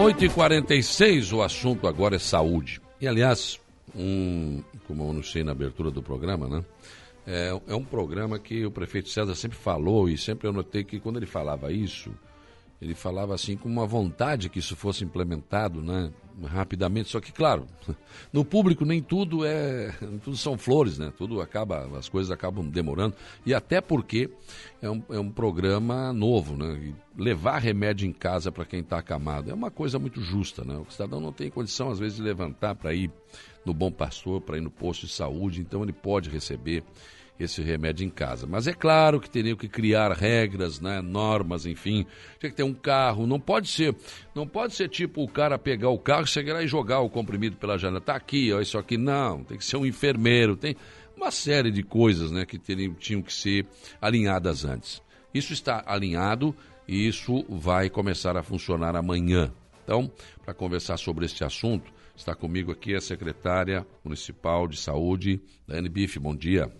8h46, o assunto agora é saúde. E, aliás, um, como eu anunciei na abertura do programa, né? É, é um programa que o prefeito César sempre falou e sempre eu notei que quando ele falava isso, ele falava assim com uma vontade que isso fosse implementado, né, rapidamente. Só que, claro, no público nem tudo é, tudo são flores, né? Tudo acaba, as coisas acabam demorando e até porque é um, é um programa novo, né? E levar remédio em casa para quem está acamado é uma coisa muito justa, né? O cidadão não tem condição às vezes de levantar para ir no Bom Pastor, para ir no posto de saúde, então ele pode receber esse remédio em casa. Mas é claro que teriam que criar regras, né, normas, enfim. Tem que ter um carro, não pode ser, não pode ser tipo o cara pegar o carro, chegar e jogar o comprimido pela janela. Tá aqui, ó, isso aqui não, tem que ser um enfermeiro, tem uma série de coisas, né, que teriam, tinham que ser alinhadas antes. Isso está alinhado e isso vai começar a funcionar amanhã. Então, para conversar sobre este assunto, está comigo aqui a secretária municipal de saúde, Dani Bife. Bom dia.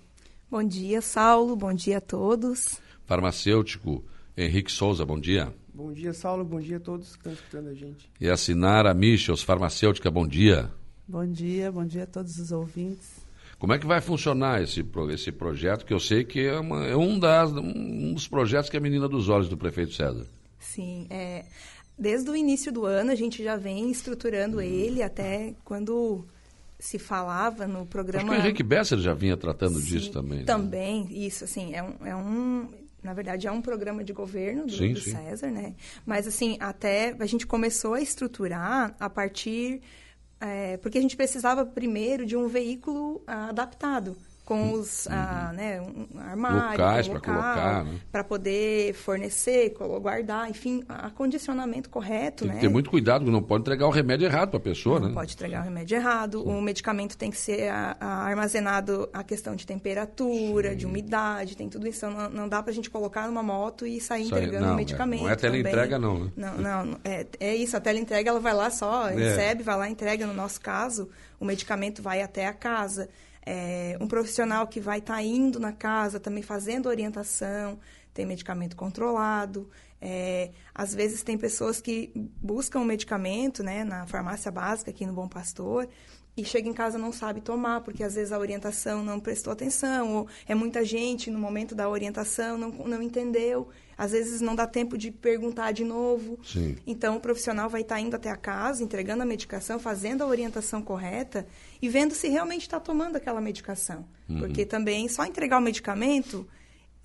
Bom dia, Saulo. Bom dia a todos. Farmacêutico Henrique Souza, bom dia. Bom dia, Saulo. Bom dia a todos que estão escutando a gente. E a Sinara Michels, farmacêutica, bom dia. Bom dia, bom dia a todos os ouvintes. Como é que vai funcionar esse, esse projeto, que eu sei que é, uma, é um, das, um dos projetos que é a menina dos olhos do prefeito César? Sim, é, desde o início do ano a gente já vem estruturando ele até quando se falava no programa. Acho que o Henrique Besser já vinha tratando sim, disso também. Né? Também, isso, assim, é um, é um. Na verdade, é um programa de governo do, sim, do sim. César, né? Mas, assim, até a gente começou a estruturar a partir. É, porque a gente precisava primeiro de um veículo adaptado com os uhum. ah, né, um armário, locais para colocar, né? para poder fornecer, guardar, enfim, acondicionamento correto, tem né? que ter muito cuidado, não pode entregar o remédio errado para a pessoa, não né? pode entregar o remédio errado, Sim. o medicamento tem que ser a, a armazenado a questão de temperatura, Sim. de umidade, tem tudo isso, não, não dá para a gente colocar numa moto e sair Sai, entregando não, o medicamento. É, não é teleentrega não, né? Não, não, é, é isso, a teleentrega ela vai lá só, é. recebe, vai lá, entrega, no nosso caso, o medicamento vai até a casa é, um profissional que vai estar tá indo na casa também fazendo orientação, tem medicamento controlado. É, às vezes tem pessoas que buscam medicamento né, na farmácia básica aqui no Bom Pastor e chega em casa não sabe tomar, porque às vezes a orientação não prestou atenção, ou é muita gente no momento da orientação, não, não entendeu. Às vezes não dá tempo de perguntar de novo. Sim. Então o profissional vai estar tá indo até a casa, entregando a medicação, fazendo a orientação correta e vendo se realmente está tomando aquela medicação. Uhum. Porque também só entregar o medicamento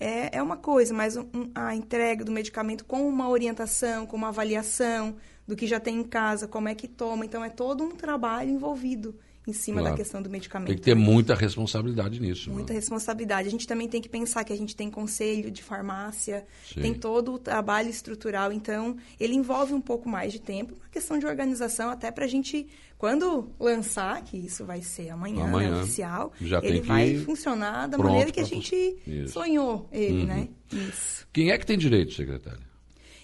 é, é uma coisa, mas um, a entrega do medicamento com uma orientação, com uma avaliação do que já tem em casa, como é que toma. Então, é todo um trabalho envolvido em cima claro. da questão do medicamento. Tem que ter muita responsabilidade nisso. Muita mano. responsabilidade. A gente também tem que pensar que a gente tem conselho de farmácia, Sim. tem todo o trabalho estrutural, então ele envolve um pouco mais de tempo, uma questão de organização, até para a gente, quando lançar, que isso vai ser amanhã, né, amanhã né, oficial, ele vai funcionar da maneira que a gente sonhou ele, uhum. né? Isso. Quem é que tem direito, secretário?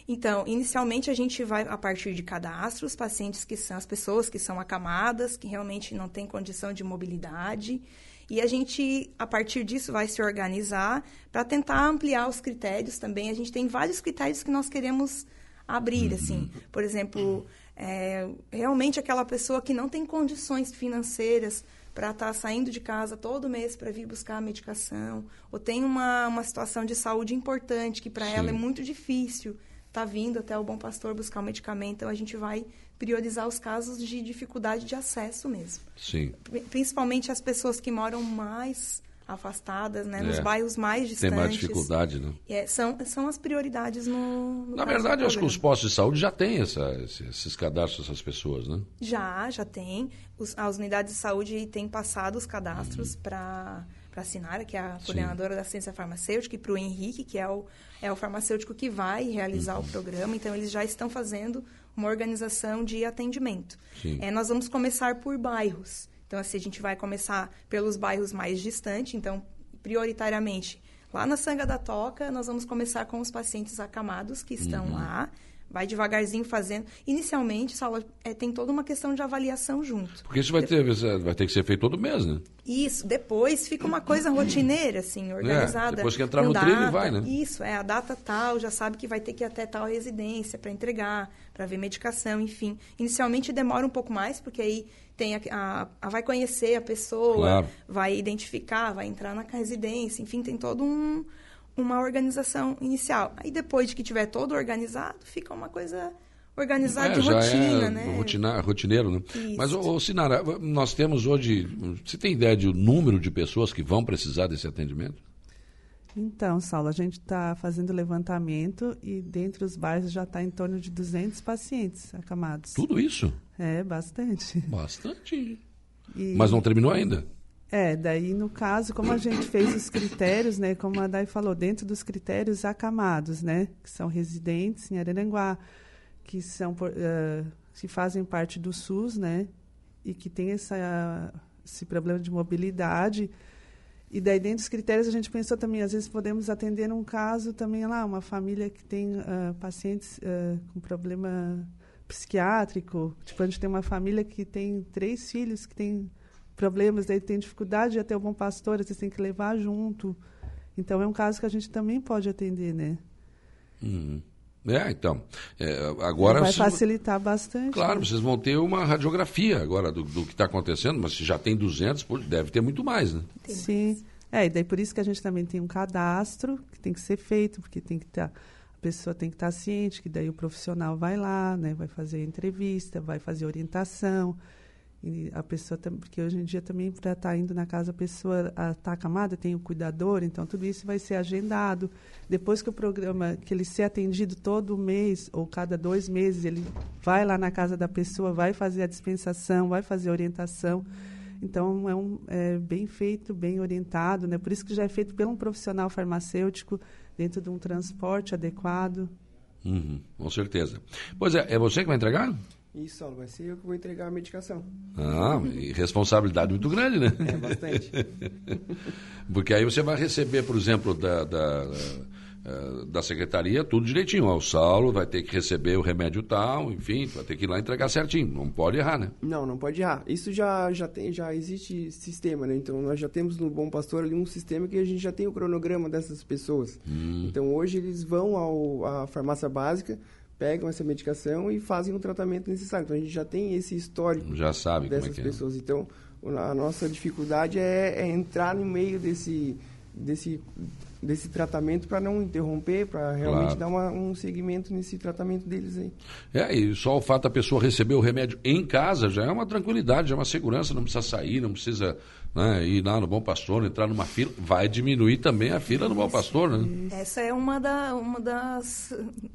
Então, inicialmente a gente vai a partir de cadastro, os pacientes que são as pessoas que são acamadas, que realmente não têm condição de mobilidade, e a gente a partir disso vai se organizar para tentar ampliar os critérios também. A gente tem vários critérios que nós queremos abrir, uhum. assim, por exemplo, é, realmente aquela pessoa que não tem condições financeiras para estar tá saindo de casa todo mês para vir buscar a medicação, ou tem uma, uma situação de saúde importante que para ela é muito difícil está vindo até o Bom Pastor buscar o medicamento, então a gente vai priorizar os casos de dificuldade de acesso mesmo. Sim. Principalmente as pessoas que moram mais afastadas, né, é. nos bairros mais distantes. Tem mais dificuldade, né? É, são, são as prioridades no, no Na verdade, eu acho que os postos de saúde já têm essa, esses cadastros dessas pessoas, né? Já, já tem. Os, as unidades de saúde têm passado os cadastros uhum. para para a Sinara, que é a coordenadora Sim. da ciência farmacêutica, e para o Henrique, que é o, é o farmacêutico que vai realizar uhum. o programa. Então, eles já estão fazendo uma organização de atendimento. É, nós vamos começar por bairros. Então, assim, a gente vai começar pelos bairros mais distantes. Então, prioritariamente, lá na Sanga da Toca, nós vamos começar com os pacientes acamados que estão uhum. lá. Vai devagarzinho fazendo. Inicialmente, Saulo, é, tem toda uma questão de avaliação junto. Porque isso vai ter, vai ter que ser feito todo mês, né? Isso, depois fica uma coisa rotineira, assim, organizada. É, depois que entrar no data, trilho, vai, né? Isso, é a data tal, já sabe que vai ter que ir até tal residência para entregar, para ver medicação, enfim. Inicialmente demora um pouco mais, porque aí tem a, a, a vai conhecer a pessoa, claro. vai identificar, vai entrar na residência, enfim, tem todo um uma organização inicial. Aí depois de que tiver todo organizado, fica uma coisa organizada é, de rotina, é né? Rotina, rotineiro, né? Isso. Mas, ô, Sinara, nós temos hoje. Você tem ideia do número de pessoas que vão precisar desse atendimento? Então, Saulo, a gente está fazendo levantamento e dentre os bairros já está em torno de 200 pacientes acamados. Tudo isso? É, bastante. Bastante. E... Mas não terminou ainda? É, daí no caso, como a gente fez os critérios, né, como a Dai falou, dentro dos critérios acamados, né, que são residentes em Araranguá, que são uh, que fazem parte do SUS, né, e que tem essa, esse problema de mobilidade. E daí dentro dos critérios a gente pensou também, às vezes podemos atender um caso também lá, uma família que tem uh, pacientes uh, com problema psiquiátrico, tipo a gente tem uma família que tem três filhos que tem problemas, daí tem dificuldade de até o bom pastor, vocês têm que levar junto. Então é um caso que a gente também pode atender, né? Uhum. É, então. É, agora vai facilitar bastante. Claro, né? vocês vão ter uma radiografia agora do, do que está acontecendo, mas se já tem 200, deve ter muito mais, né? Tem Sim. Mais. É, e daí por isso que a gente também tem um cadastro que tem que ser feito, porque tem que estar. Tá, a pessoa tem que estar tá ciente que daí o profissional vai lá, né, vai fazer entrevista, vai fazer orientação. E a pessoa porque hoje em dia também para estar tá indo na casa a pessoa está acamada tem o cuidador então tudo isso vai ser agendado. Depois que o programa que ele ser atendido todo mês ou cada dois meses ele vai lá na casa da pessoa vai fazer a dispensação vai fazer a orientação. Então é, um, é bem feito bem orientado né? Por isso que já é feito por um profissional farmacêutico dentro de um transporte adequado. Uhum, com certeza. Pois é é você que vai entregar isso, Saulo, vai ser eu que vou entregar a medicação. Ah, e responsabilidade muito grande, né? É, bastante. Porque aí você vai receber, por exemplo, da, da, da secretaria tudo direitinho. o Saulo vai ter que receber o remédio tal, enfim, vai ter que ir lá entregar certinho. Não pode errar, né? Não, não pode errar. Isso já, já, tem, já existe sistema, né? Então, nós já temos no Bom Pastor ali um sistema que a gente já tem o cronograma dessas pessoas. Hum. Então, hoje eles vão ao, à farmácia básica pegam essa medicação e fazem o tratamento necessário. Então a gente já tem esse histórico já sabe dessas é é. pessoas. Então a nossa dificuldade é, é entrar no meio desse desse desse tratamento para não interromper, para realmente claro. dar uma, um segmento nesse tratamento deles aí. É, e só o fato da pessoa receber o remédio em casa já é uma tranquilidade, já é uma segurança, não precisa sair, não precisa né, ir lá no Bom Pastor, entrar numa fila, vai diminuir também a fila no Bom Pastor, né? Essa é uma, da, uma das...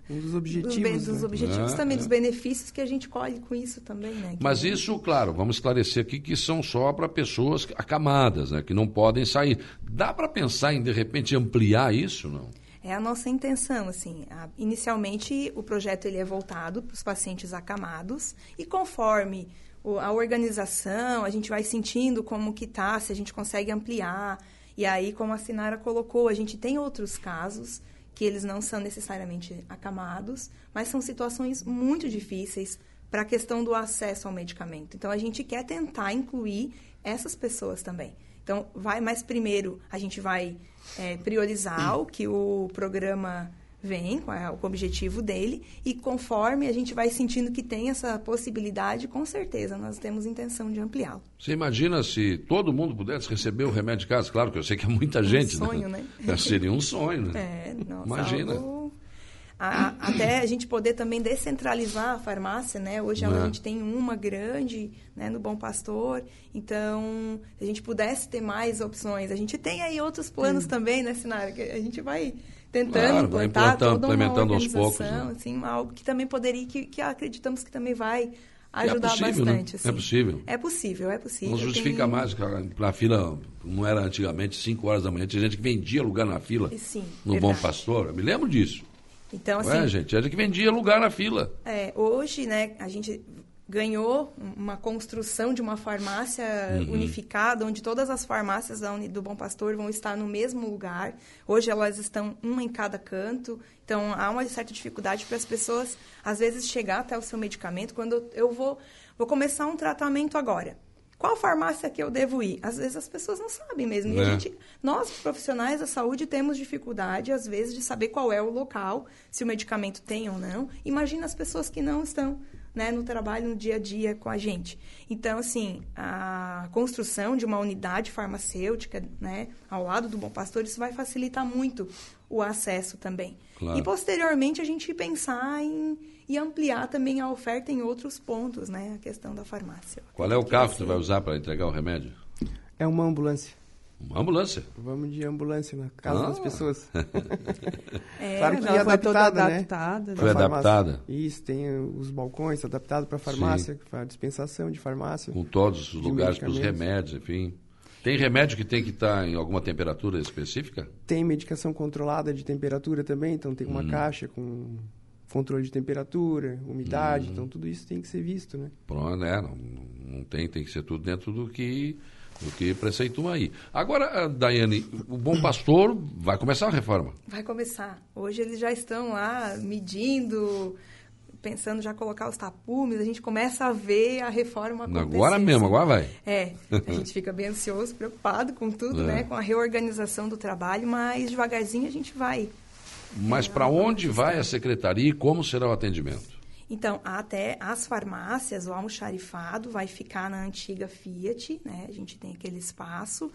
Um dos objetivos. Dos, dos né? objetivos é, também, é. dos benefícios que a gente colhe com isso também, né? Mas que... isso, claro, vamos esclarecer aqui que são só para pessoas acamadas, né, que não podem sair. Dá para pensar em, de repente, ampliar isso, não? É a nossa intenção, assim. A, inicialmente, o projeto ele é voltado para os pacientes acamados e conforme a organização, a gente vai sentindo como que tá, se a gente consegue ampliar. E aí, como a Sinara colocou, a gente tem outros casos que eles não são necessariamente acamados, mas são situações muito difíceis para a questão do acesso ao medicamento. Então, a gente quer tentar incluir essas pessoas também. Então, vai, mas primeiro a gente vai é, priorizar o que o programa vem com, o objetivo dele e conforme a gente vai sentindo que tem essa possibilidade, com certeza nós temos intenção de ampliá-lo. Você imagina se todo mundo pudesse receber o remédio de casa? Claro que eu sei que é muita gente. Um sonho, né? né? Seria um sonho, né? É, nossa, imagina. Algo... A, até a gente poder também descentralizar a farmácia, né? Hoje a é. gente tem uma grande, né, no Bom Pastor. Então, se a gente pudesse ter mais opções, a gente tem aí outros planos Sim. também, né, Sinara? Que a gente vai tentando claro, implantar toda implementando aos poucos, né? assim, algo que também poderia, que, que acreditamos que também vai ajudar é possível, bastante. Né? Assim. É possível. É possível, é possível. Não justifica Tem... mais, na fila, não era antigamente 5 horas da manhã, tinha gente que vendia lugar na fila. Sim, no verdade. Bom Pastor, eu me lembro disso. Então, assim... Ué, gente, era que vendia lugar na fila. É, hoje, né, a gente ganhou uma construção de uma farmácia Uhum. unificada, onde todas as farmácias do Bom Pastor vão estar no mesmo lugar. Hoje elas estão uma em cada canto, então há uma certa dificuldade para as pessoas, às vezes, chegar até o seu medicamento. Quando eu vou, vou começar um tratamento agora, qual farmácia que eu devo ir? Às vezes as pessoas não sabem mesmo. É. gente, nós, profissionais da saúde, temos dificuldade, às vezes, de saber qual é o local, se o medicamento tem ou não. Imagina as pessoas que não estão né, no trabalho, no dia a dia com a gente. Então, assim, a construção de uma unidade farmacêutica né, ao lado do Bom Pastor, isso vai facilitar muito o acesso também. Claro. E, posteriormente, a gente pensar em, em ampliar também a oferta em outros pontos, né? A questão da farmácia. Qual é o Que carro que tu ser- vai usar para entregar o remédio? É uma ambulância. Uma ambulância. Vamos de ambulância na casa Ah. das pessoas. É, Claro que ela foi toda adaptada, né? adaptada. Foi adaptada. Isso, tem os balcões adaptados para farmácia, para dispensação de farmácia. Com todos os lugares para os remédios, enfim. Tem remédio que tem que estar em alguma temperatura específica? Tem medicação controlada de temperatura também, então tem Hum. uma caixa com controle de temperatura, umidade, Hum. então tudo isso tem que ser visto, né? Pronto, né? Não, não tem, tem que ser tudo dentro do que, do que preceitua aí. Agora, Daiane, o Bom Pastor vai começar a reforma. Vai começar. Hoje eles já estão lá medindo, pensando já colocar os tapumes. A gente começa a ver a reforma acontecer. Agora mesmo, agora vai. É, a gente fica bem ansioso, preocupado com tudo, É. né? Com a reorganização do trabalho, mas devagarzinho a gente vai. Mas para onde vai a secretaria e como será o atendimento? Então, até as farmácias, o almoxarifado vai ficar na antiga Fiat, né? A gente tem aquele espaço.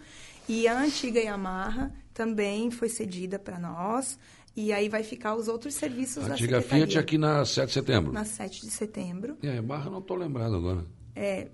E a antiga Yamaha também foi cedida para nós. E aí vai ficar os outros serviços A da antiga secretaria. Fiat aqui na 7 de setembro. Na 7 de setembro. É, Barra não estou lembrado agora. É, é,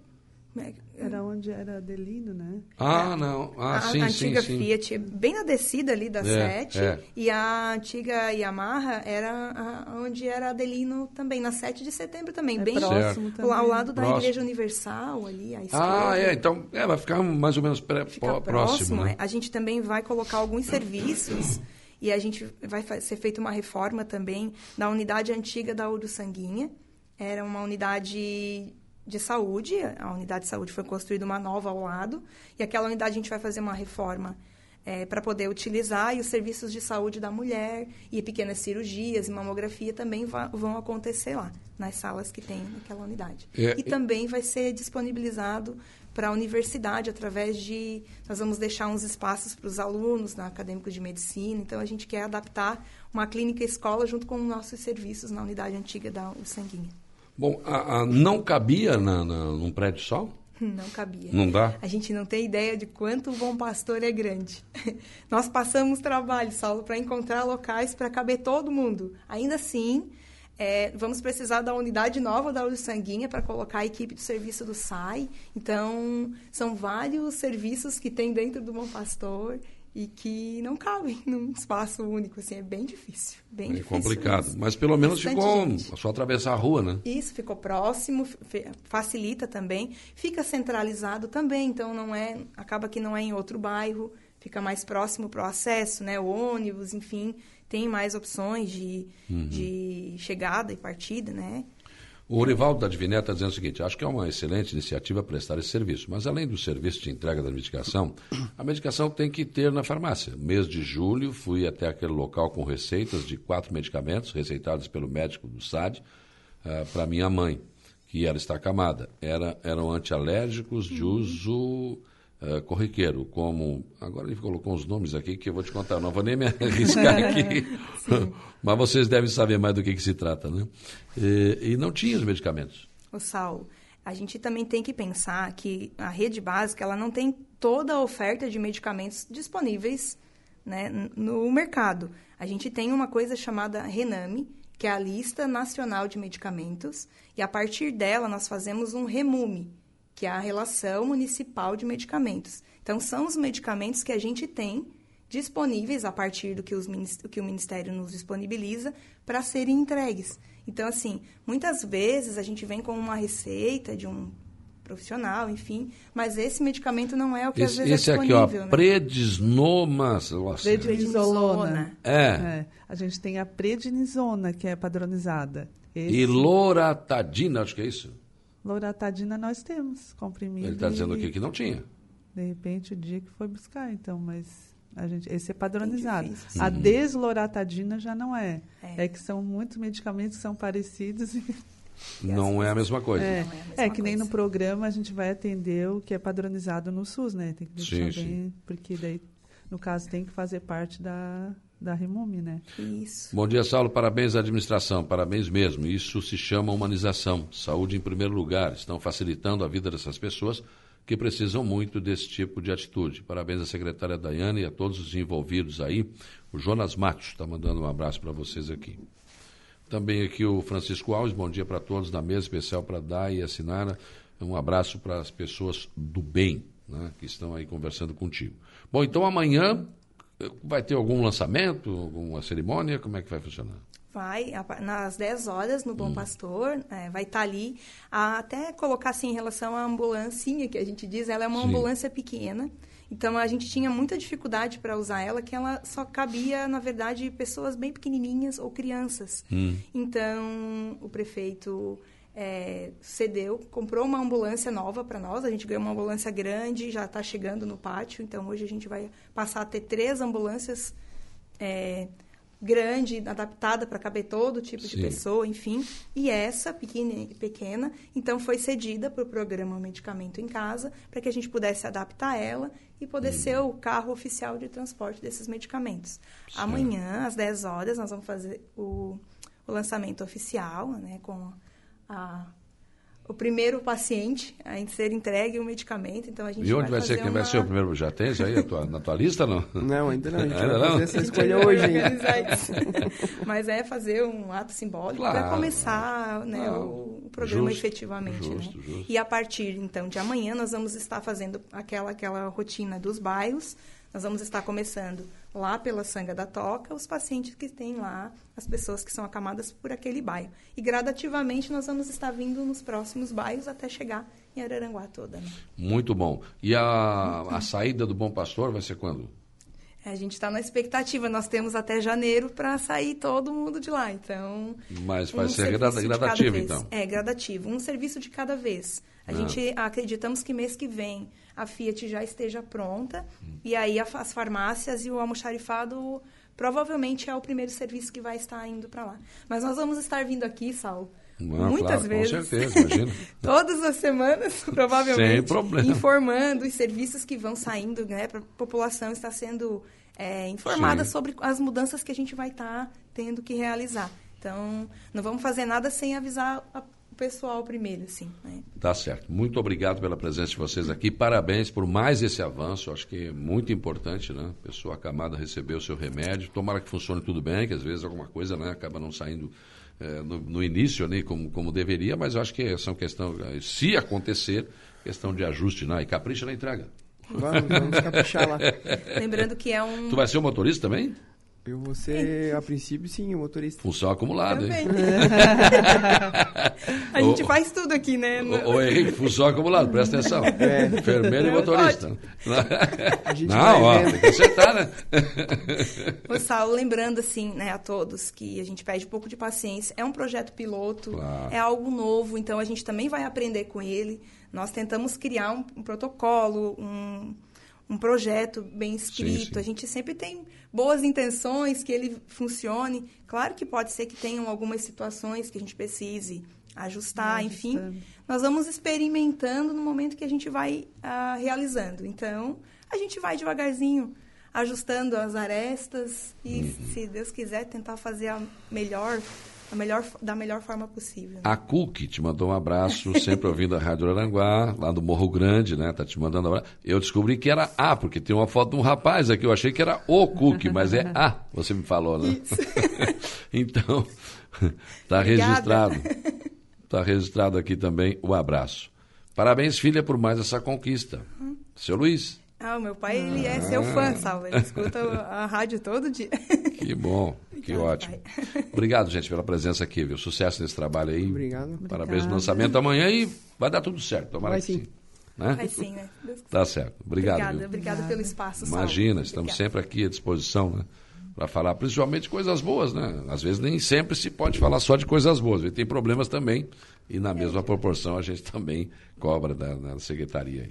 Era onde era Adelino, né? Ah, não. Ah, a, sim, a sim, antiga sim. Fiat, bem na descida ali da É, 7. é. E a antiga Yamaha era a- onde era Adelino também, na 7 de setembro também. É bem próximo Certo. também. ao lado da Próximo. Igreja Universal ali, à esquerda. Ah, é, então é, vai ficar mais ou menos pré, próximo. próximo, né? é. A gente também vai colocar alguns serviços e a gente vai ser feita uma reforma também da unidade antiga da Uruçanguinha. Era uma unidade de saúde, a unidade de saúde foi construída uma nova ao lado e aquela unidade a gente vai fazer uma reforma para poder utilizar e os serviços de saúde da mulher e pequenas cirurgias e mamografia também vão acontecer lá nas salas que tem naquela unidade. É, e e- também vai ser disponibilizado para a universidade através de nós vamos deixar uns espaços para os alunos na acadêmicos de medicina então a gente quer adaptar uma clínica escola junto com nossos serviços na unidade antiga da Sanguinha Bom, a, a- não cabia na, na, num prédio só? não cabia Não dá? a gente não tem ideia de quanto o Bom Pastor é grande. Nós passamos trabalho, Saulo, para encontrar locais para caber todo mundo. Ainda assim, é, vamos precisar da unidade nova da Sanguinha para colocar a equipe do serviço do SAI. Então, são vários serviços que tem dentro do Bom Pastor e que não cabem num espaço único. Assim, é bem difícil. Bem É difícil complicado. Mas pelo menos ficou gente. só atravessar a rua, né? Isso ficou próximo, facilita também, fica centralizado também, então não é, acaba que não é em outro bairro, fica mais próximo para o acesso, né? O ônibus, enfim, tem mais opções de, de chegada e partida, né? O Orivaldo da Diviné está dizendo o seguinte: acho que é uma excelente iniciativa prestar esse serviço, mas além do serviço de entrega da medicação, a medicação tem que ter na farmácia. Mês de julho, fui até aquele local com receitas de quatro medicamentos receitados pelo médico do SAD para minha mãe, que ela está acamada. Era, eram antialérgicos de uso eh, corriqueiro, como. Agora ele colocou uns nomes aqui que eu vou te contar, não vou nem me arriscar aqui. Mas vocês devem saber mais do que, que se trata, né? E, e não tinha os medicamentos. O Saulo, a gente também tem que pensar que a rede básica ela não tem toda a oferta de medicamentos disponíveis né, no mercado. A gente tem uma coisa chamada Rename, que é a lista nacional de medicamentos, e a partir dela nós fazemos um remume, que é a relação municipal de medicamentos. Então são os medicamentos que a gente tem disponíveis a partir do que, os, do que o Ministério nos disponibiliza para serem entregues. Então, assim, muitas vezes a gente vem com uma receita de um profissional, enfim, mas esse medicamento não é o que às Esse, vezes esse é aqui, ó, disponível. né? Prednisona. É. É, a gente tem a prednisona, que é padronizada. Esse- E loratadina, acho que é isso. Loratadina nós temos, comprimido. Ele está dizendo aqui que não tinha. De repente, o dia que foi buscar, então, mas a gente, esse é padronizado. A Uhum. desloratadina já não é. É. É. que são muitos medicamentos que são parecidos. e- Não é a mesma coisa. É, Não é a mesma é que nem no programa a gente vai atender o que é padronizado no SUS, né? Tem que deixar Sim, bem, porque daí, no caso, tem que fazer parte da, da Remume, né? Isso. Bom dia, Saulo. Parabéns à administração. Parabéns mesmo. Isso se chama humanização. Saúde em primeiro lugar. Estão facilitando a vida dessas pessoas que precisam muito desse tipo de atitude. Parabéns à secretária Daiane e a todos os envolvidos aí. O Jonas Matos está mandando um abraço para vocês aqui. Também aqui o Francisco Alves, bom dia para todos na mesa especial para dar e assinar. Um abraço para as pessoas do bem né, que estão aí conversando contigo. Bom, então amanhã vai ter algum lançamento, alguma cerimônia? Como é que vai funcionar? Vai, nas 10 horas, no Hum. Bom Pastor, é, vai estar ali. A- até colocar assim, em relação à ambulancinha, que a gente diz, ela é uma Sim. ambulância pequena. Então, a gente tinha muita dificuldade para usar ela, que ela só cabia, na verdade, pessoas bem pequenininhas ou crianças. Hum. Então, o prefeito é, cedeu, comprou uma ambulância nova para nós. A gente ganhou uma ambulância grande, já está chegando no pátio. Então, hoje a gente vai passar a ter três ambulâncias é, grande, adaptada para caber todo tipo Sim. de pessoa, enfim. E essa pequena, pequena então foi cedida para o programa Medicamento em Casa, para que a gente pudesse adaptar ela e poder ser o carro oficial de transporte desses medicamentos. Certo. Amanhã, às 10 horas, nós vamos fazer o, o lançamento oficial, né, com a o primeiro paciente a ser entregue o medicamento, então a gente E onde vai, fazer ser? Quem vai uma- ser o primeiro? Já tem isso aí a tua- na tua lista, não? Não, ainda não. A gente Ainda vai não? fazer essa A escolha vai hoje. Mas é fazer um ato simbólico para Claro. começar né, Não. o, o programa Justo, efetivamente. justo, né? justo. E a partir, então, de amanhã, nós vamos estar fazendo aquela, aquela rotina dos bairros. Nós vamos estar começando lá pela Sanga da Toca, os pacientes que têm lá, as pessoas que são acamadas por aquele bairro. E gradativamente nós vamos estar vindo nos próximos bairros até chegar em Araranguá toda. Né? Muito bom. E a, a saída do Bom Pastor vai ser quando? A gente está na expectativa, nós temos até janeiro para sair todo mundo de lá. Então, Mas vai um ser gradativo, então. É, gradativo. Um serviço de cada vez. A Ah. gente acreditamos que mês que vem a Fiat já esteja pronta. Hum. E aí as farmácias e o almoxarifado provavelmente é o primeiro serviço que vai estar indo para lá. Mas nós vamos estar vindo aqui, Sal, Ah, muitas claro, vezes. Com certeza, imagina. Todas as semanas, provavelmente. Sem problema. Informando os serviços que vão saindo, né? Para a população estar sendo é, informada Sim. sobre as mudanças que a gente vai estar tendo que realizar. Então, não vamos fazer nada sem avisar a- o pessoal primeiro, assim. Né? Tá certo. Muito obrigado pela presença de vocês aqui. Parabéns por mais esse avanço. Acho que é muito importante, né? A pessoa acamada receber o seu remédio. Tomara que funcione tudo bem, que às vezes alguma coisa né, acaba não saindo eh, no, no início né, como, como deveria, mas acho que são questão, se acontecer, questão de ajuste, né? E capricha na entrega. Vamos, vamos caprichar lá. Lembrando que é um... Tu vai ser o motorista também? Eu vou ser, a princípio, sim, o motorista. Função acumulada, hein? Também. a gente Ô, faz tudo aqui, né? Ô, ô Henrique, função acumulada, presta atenção. Enfermeiro e motorista. A gente Não, vai ó, tem que acertar, né? Ô, Saulo, lembrando assim, né, a todos que a gente pede um pouco de paciência. É um projeto piloto, Claro. é algo novo, então a gente também vai aprender com ele. Nós tentamos criar um, um protocolo, um, um projeto bem escrito. sim. A gente sempre tem boas intenções que ele funcione. Claro que pode ser que tenham algumas situações que a gente precise ajustar, enfim. Ajustando. Nós vamos experimentando no momento que a gente vai ah, realizando. Então, a gente vai devagarzinho, ajustando as arestas e, Uhum. se Deus quiser, tentar fazer a melhor, a melhor, da melhor forma possível. A Cook te mandou um abraço, sempre ouvindo a Rádio Aranguá, lá do Morro Grande, né? Tá te mandando um abraço. Eu descobri que era A, porque tem uma foto de um rapaz aqui, eu achei que era o Cook, mas é A, você me falou, né? então, tá Obrigada. registrado. Tá registrado aqui também o abraço. Parabéns, filha, por mais essa conquista. Seu Luiz, Ah, o meu pai, ele é seu Ah. fã, Salva. Ele escuta a rádio todo dia. que bom, que ótimo. Obrigado, gente, pela presença aqui, viu? Sucesso nesse trabalho aí. Obrigado. Parabéns no Obrigada. lançamento amanhã e vai dar tudo certo. Tomara Vai que sim. sim. Né? Vai sim, né? Tá certo. Obrigado. Obrigada, pelo espaço. Imagina, estamos Obrigada. sempre aqui à disposição, né? para falar principalmente coisas boas, né? Às vezes nem sempre se pode falar só de coisas boas, tem problemas também, e na mesma proporção a gente também cobra da, da secretaria.